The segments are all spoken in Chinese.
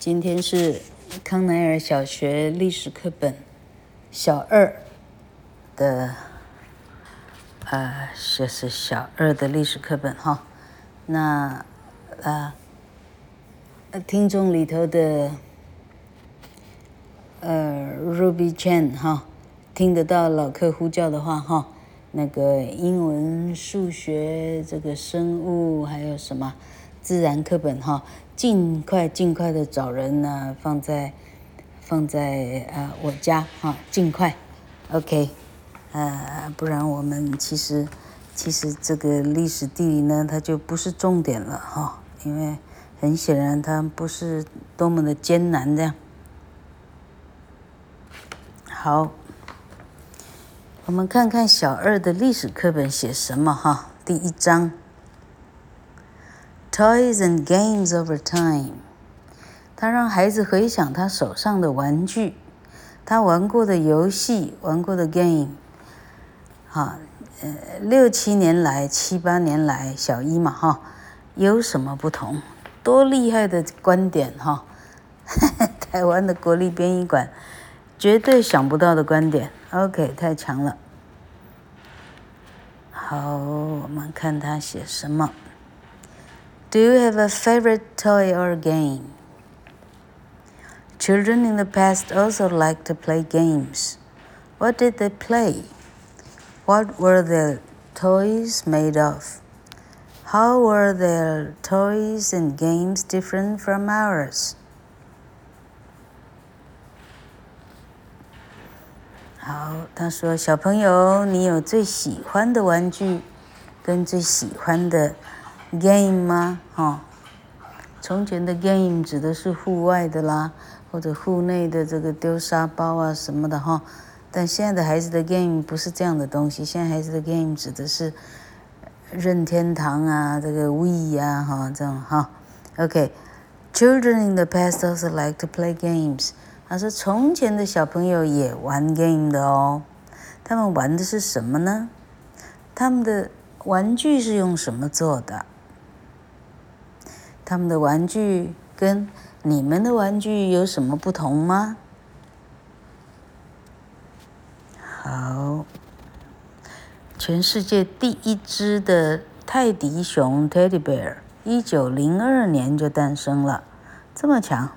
今天是康奈尔小学历史课本小二的，呃，这是小二的历史课本哈。那，呃，听众里头的，呃，Ruby Chan 哈，听得到老客呼叫的话哈，那个英文、数学、这个生物还有什么？自然课本哈，尽快尽快的找人呢，放在放在呃我家哈，尽快，OK，呃，不然我们其实其实这个历史地理呢，它就不是重点了哈，因为很显然它不是多么的艰难这样。好，我们看看小二的历史课本写什么哈，第一章。Toys and games over time，他让孩子回想他手上的玩具，他玩过的游戏，玩过的 game。哈，呃，六七年来，七八年来，小一嘛哈，有什么不同？多厉害的观点哈！台湾的国立编译馆绝对想不到的观点。OK，太强了。好，我们看他写什么。Do you have a favorite toy or game? Children in the past also liked to play games. What did they play? What were their toys made of? How were their toys and games different from ours? 好，他说：“小朋友，你有最喜欢的玩具，跟最喜欢的。” Game 吗？哈，从前的 game 指的是户外的啦，或者户内的这个丢沙包啊什么的哈。但现在的孩子的 game 不是这样的东西，现在孩子的 game 指的是任天堂啊，这个 Wii 呀哈这种哈。OK，children in the past also like to play games。他说从前的小朋友也玩 game 的哦，他们玩的是什么呢？他们的玩具是用什么做的？他们的玩具跟你们的玩具有什么不同吗？好，全世界第一只的泰迪熊 （Teddy Bear） 一九零二年就诞生了，这么强。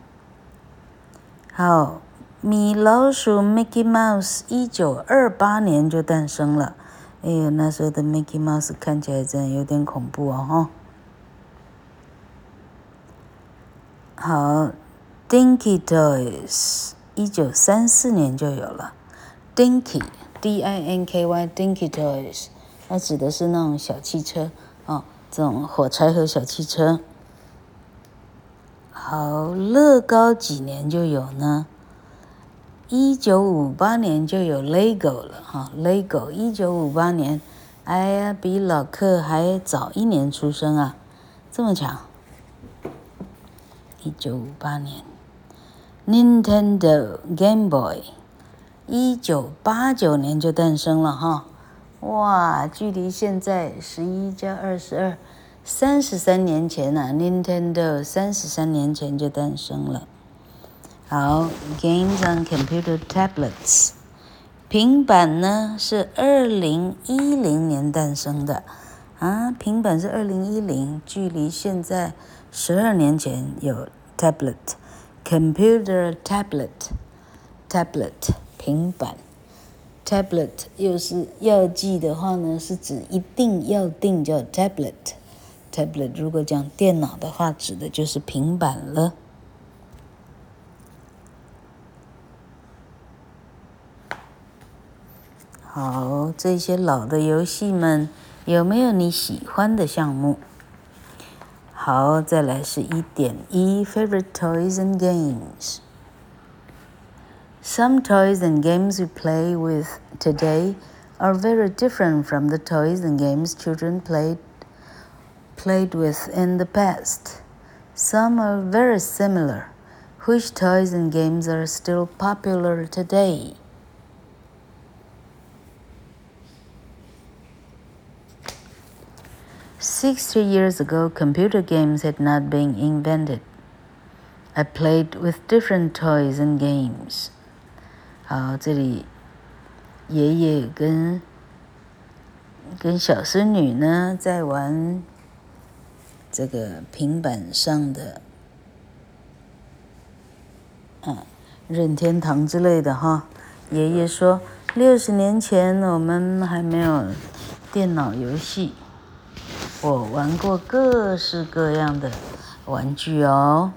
好，米老鼠 （Mickey Mouse） 一九二八年就诞生了。哎呀，那时候的 Mickey Mouse 看起来真的有点恐怖哦，哈。好，Dinky Toys，一九三四年就有了。Dinky，D-I-N-K-Y，Dinky Toys，它指的是那种小汽车哦，这种火柴盒小汽车。好，乐高几年就有呢？一九五八年就有 Lego 了哈，Lego，一九五八年，哎呀，比老克还早一年出生啊，这么巧。一九五八年，Nintendo Game Boy，一九八九年就诞生了哈，哇，距离现在十一加二十二，三十三年前啊，Nintendo 三十三年前就诞生了。好，Games on Computer Tablets，平板呢是二零一零年诞生的，啊，平板是二零一零，距离现在。十二年前有 tablet，computer tablet，tablet 平板，tablet 又是要记的话呢，是指一定要定叫 tablet，tablet 如果讲电脑的话，指的就是平板了。好，这些老的游戏们有没有你喜欢的项目？好，再来是一点一 favorite toys and games. Some toys and games we play with today are very different from the toys and games children played played with in the past. Some are very similar. Which toys and games are still popular today? Sixty years ago, computer games had not been invented. I played with different toys and games。好，这里爷爷跟跟小孙女呢在玩这个平板上的，嗯，任天堂之类的哈。爷爷说，六十年前我们还没有电脑游戏，我玩过各式各样的玩具哦。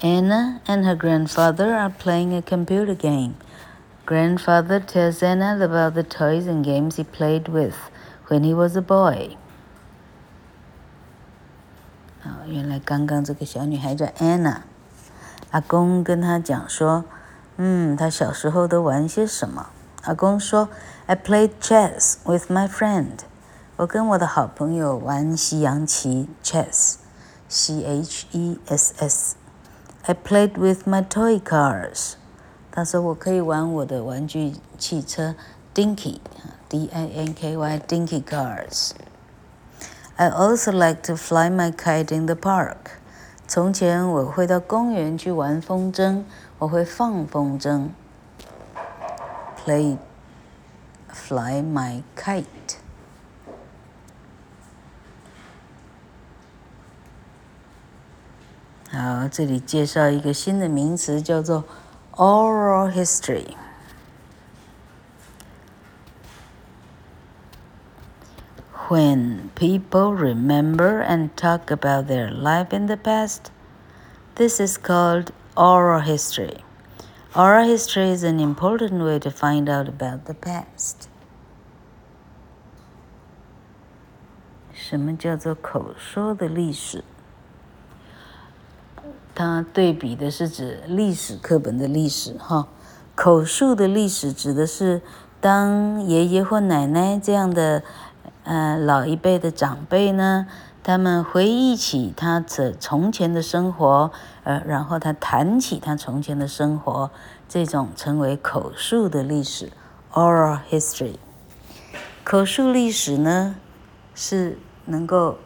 Anna and her grandfather are playing a computer game. Grandfather tells Anna about the toys and games he played with when he was a boy. 啊，原来刚刚这个小女孩叫 Anna。阿公跟她讲说，嗯，她小时候都玩些什么？ 阿公说，I played chess with my friend。我跟我的好朋友玩西洋棋，chess，C H E S S。I played with my toy cars。他说我可以玩我的玩具汽车，Dinky，D I N K Y，Dinky cars。I also like to fly my kite in the park。从前我会到公园去玩风筝，我会放风筝。 Play, fly my kite。好，这里介绍一个新的名词，叫做 oral history。When people remember and talk about their life in the past, this is called oral history. Our history is an important way to find out about the past. 什么叫做口说的历史？它对比的是指历史课本的历史，哈。口述的历史指的是当爷爷或奶奶这样的，呃，老一辈的长辈呢，他们回忆起他这从前的生活，呃，然后他谈起他从前的生活，这种称为口述的历史 （oral history）。口述历史呢，是能够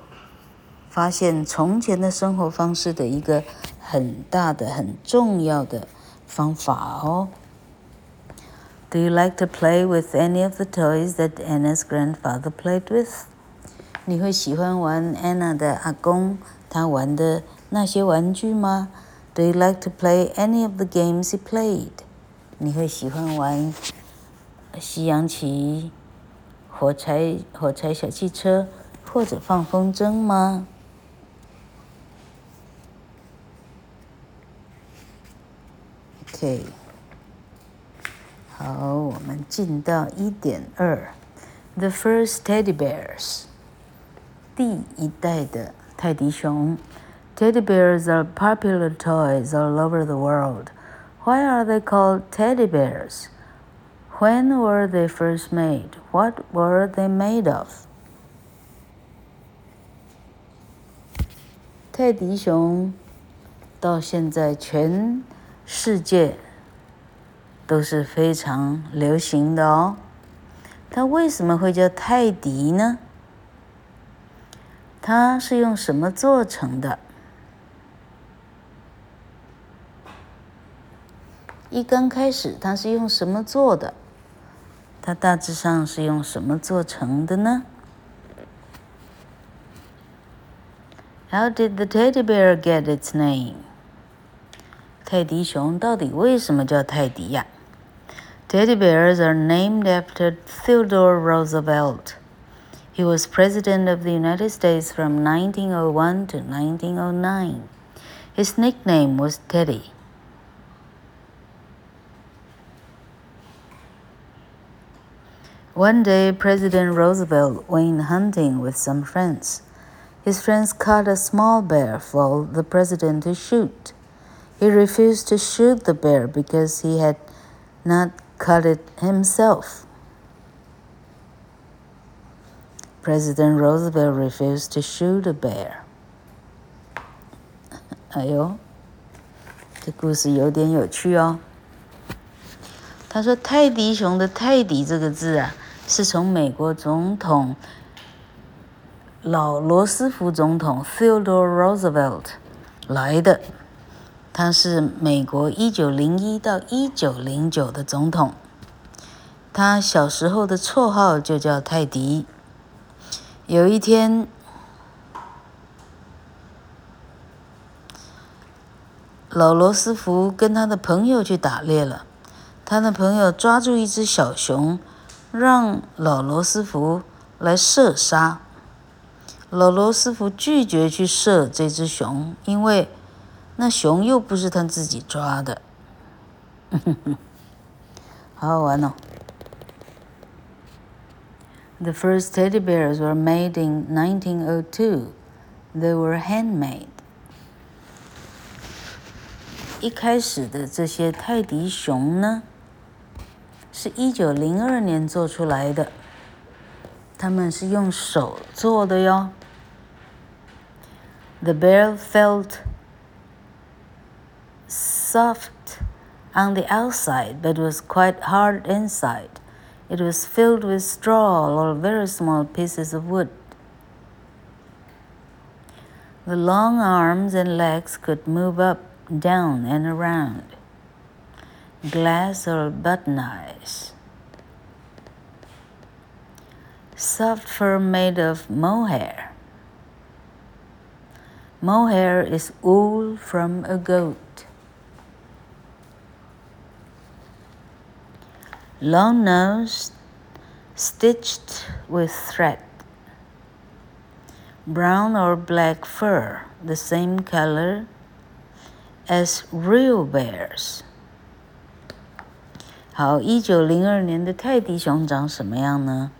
发现从前的生活方式的一个。很大的、很重要的方法哦。Do you like to play with any of the toys that Anna's grandfather played with？你会喜欢玩 Anna 的阿公他玩的那些玩具吗？Do you like to play any of the games he played？你会喜欢玩西洋棋、火柴、火柴小汽车或者放风筝吗？OK，好，我们进到一点二，The first teddy bears， 第一代的泰迪熊。Teddy bears are popular toys all over the world. Why are they called teddy bears? When were they first made? What were they made of? 泰迪熊到现在全。世界都是非常流行的哦。它为什么会叫泰迪呢？ 它是用什么做成的？一刚开始，它是用什么做的？它大致上是用什么做成的呢？How did the teddy bear get its name? 泰迪熊到底为什么叫泰迪呀？Teddy bears are named after Theodore Roosevelt. He was president of the United States from 1901 to 1909. His nickname was Teddy. One day, President Roosevelt went hunting with some friends. His friends caught a small bear for the president to shoot. He refused to shoot the bear because he had not caught it himself. President Roosevelt refused to shoot a bear. 哎呦，这故事有点有趣哦。他说：“泰迪熊的‘泰迪’这个字啊，是从美国总统老罗斯福总统 Theodore Roosevelt 来的，他是美国一九零一到一九零九的总统。他小时候的绰号就叫泰迪。有一天，老罗斯福跟他的朋友去打猎了，他的朋友抓住一只小熊，让老罗斯福来射杀。老罗斯福拒绝去射这只熊，因为那熊又不是他自己抓的。好好玩哦 ！The first teddy bears were made in 1902. They were handmade. 一开始的这些泰迪熊呢，是一九零二年做出来的，他们是用手做的哟。The bear felt soft on the outside, but was quite hard inside. It was filled with straw or very small pieces of wood. The long arms and legs could move up, down, and around. Glass or button eyes. Soft fur made of mohair. Mohair is wool from a goat. Long nose stitched with thread. Brown or black fur, the same color as real bears. 好，一九零二年的泰迪熊长什么样呢？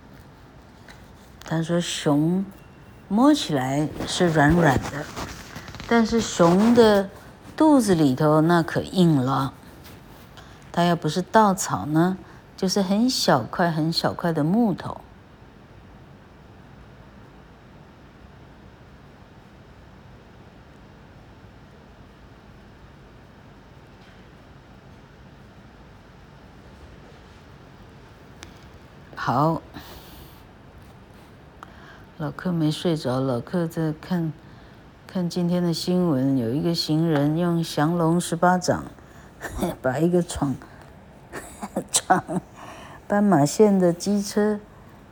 他说熊。摸起来是软软的，但是熊的肚子里头那可硬了。它要不是稻草呢，就是很小块、很小块的木头。好。老客没睡着，老客在看，看今天的新闻。有一个行人用降龙十八掌，把一个闯闯 斑马线的机车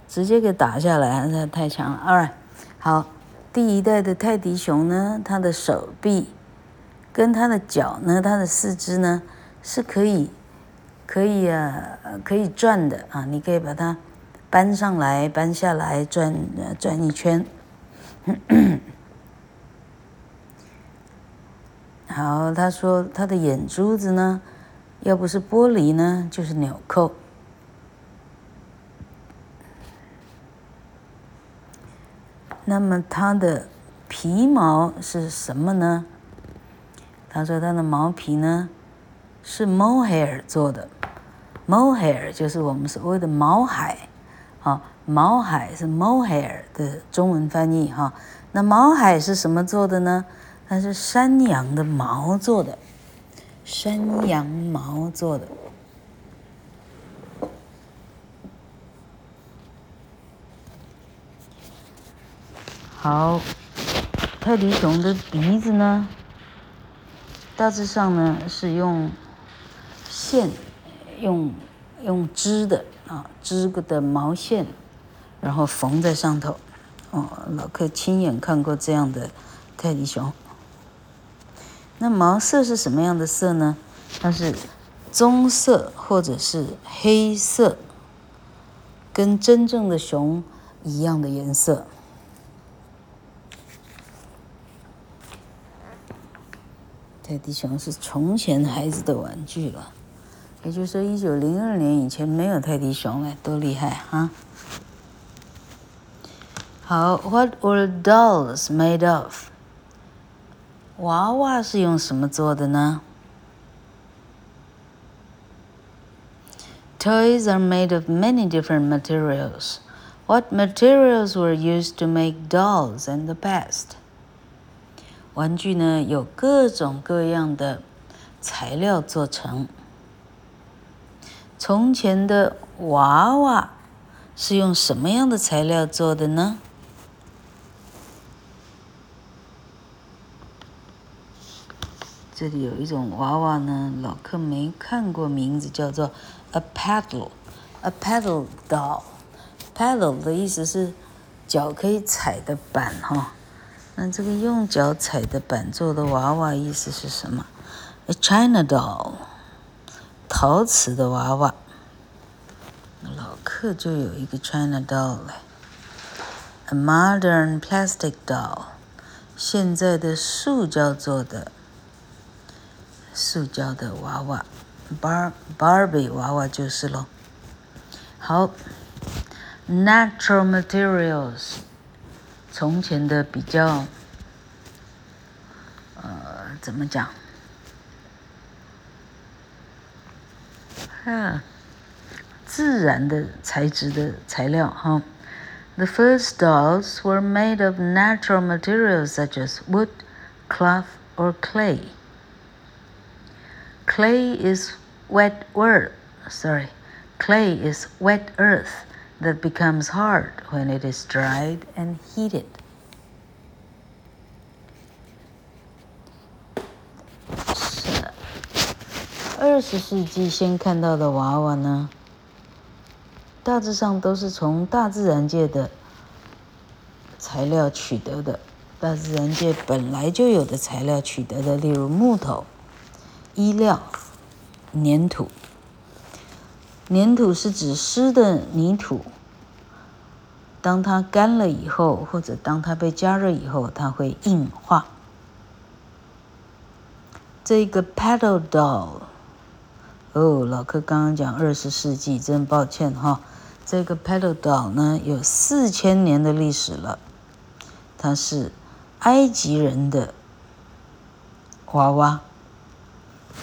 直接给打下来，那太强了。Alright，好，第一代的泰迪熊呢，它的手臂跟它的脚呢，它的四肢呢是可以可以啊可以转的啊，你可以把它。搬上来，搬下来，转转一圈。好，他说他的眼珠子呢，要不是玻璃呢，就是纽扣。那么它的皮毛是什么呢？他说他的毛皮呢是 mohair 做的，mohair 就是我们所谓的毛海。啊，毛海是 mohair 的中文翻译哈。那毛海是什么做的呢？它是山羊的毛做的，山羊毛做的。好，泰迪熊的鼻子呢，大致上呢是用线，用用织的。啊，织个的毛线，然后缝在上头。哦，老克亲眼看过这样的泰迪熊。那毛色是什么样的色呢？它是棕色或者是黑色，跟真正的熊一样的颜色。泰迪熊是从前孩子的玩具了。也就是说，一九零二年以前没有泰迪熊嘞，多厉害哈！好，What were dolls made of？娃娃是用什么做的呢？Toys are made of many different materials. What materials were used to make dolls in the past？ 玩具呢有各种各样的材料做成。从前的娃娃是用什么样的材料做的呢？这里有一种娃娃呢老客没看过名字叫做 a paddle a paddle doll paddle 的意思是脚可以踩的板哈。那这个用脚踩的板做的娃娃意思是什么？a china doll，陶瓷的娃娃。老客就有一个 china doll 嘞，a modern plastic doll，现在的塑胶做的。塑胶的娃娃，Bar Barbie 娃娃就是咯。好，natural materials，从前的比较，呃，怎么讲？啊，自然的材质的材料哈。The first dolls were made of natural materials such as wood, cloth, or clay. Clay is wet earth. Sorry, clay is wet earth That becomes hard when it is dried and heated. 是二十世纪先看到的娃娃呢，大致上都是从大自然界的材料取得的，大自然界本来就有的材料取得的，例如木头。衣料、粘土，粘土是指湿的泥土。当它干了以后，或者当它被加热以后，它会硬化。这个 paddle doll，哦，老柯刚刚讲二十世纪，真抱歉哈。这个 paddle doll 呢，有四千年的历史了。它是埃及人的娃娃。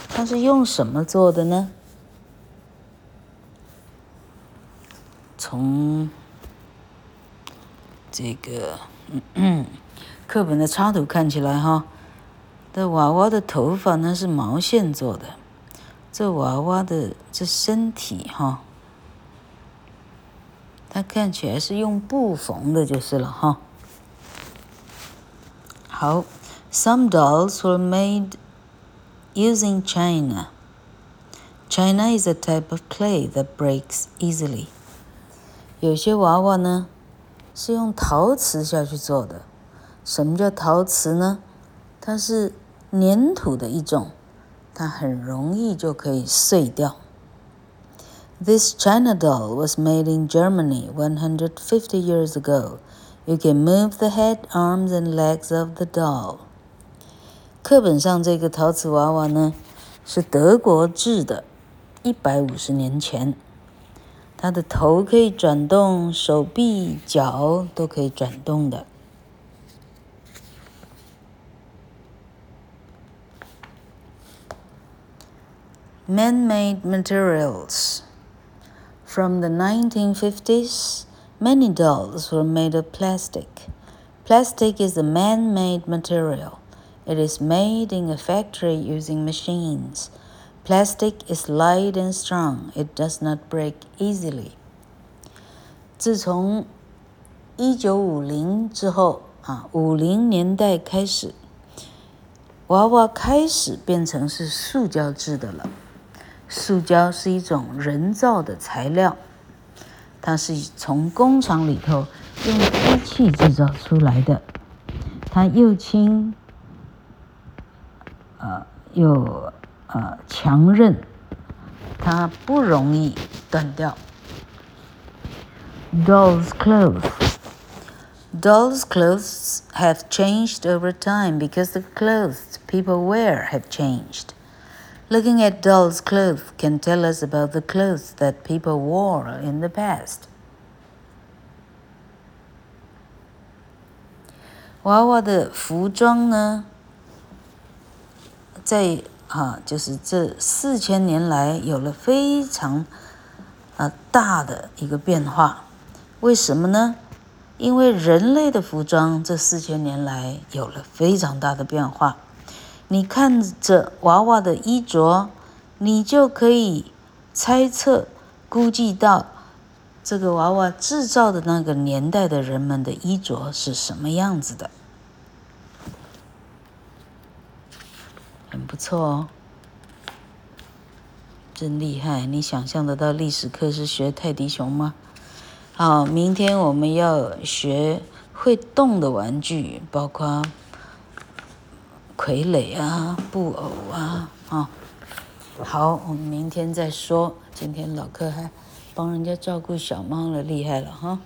它是用什么做的呢？从这个课本的插图看起来，哈，这娃娃的头发呢是毛线做的，这娃娃的这身体，哈，它看起来是用布缝的，就是了，哈。好，Some dolls were made Using china. China is a type of clay that breaks easily. 有些娃娃呢是用陶瓷下去做的。什么叫陶瓷呢？它是粘土的一种，它很容易就可以碎掉。This china doll was made in Germany 150 years ago. You can move the head, arms, and legs of the doll. 课本上这个陶瓷娃娃呢，是德国制的，一百五十年前，它的头可以转动，手臂、脚都可以转动的。Man-made materials. From the 1950s, many dolls were made of plastic. Plastic is a man-made material. It is made in a factory using machines. Plastic is light and strong. It does not break easily. 自从一九五零之后啊，五零年代开始，娃娃开始变成是塑胶制的了。塑胶是一种人造的材料，它是从工厂里头用机器制造出来的，它又轻。呃，又呃强韧，它不容易断掉。Dolls' clothes. Dolls' clothes have changed over time because the clothes people wear have changed. Looking at dolls' clothes can tell us about the clothes that people wore in the past. 娃娃的服装呢？在 啊，就是这四千年来有了非常啊大的一个变化，为什么呢？因为人类的服装这四千年来有了非常大的变化。你看着娃娃的衣着，你就可以猜测、估计到这个娃娃制造的那个年代的人们的衣着是什么样子的。不错哦，真厉害！你想象得到历史课是学泰迪熊吗？好，明天我们要学会动的玩具，包括傀儡啊、布偶啊，啊。好，我们明天再说。今天老柯还帮人家照顾小猫了，厉害了哈。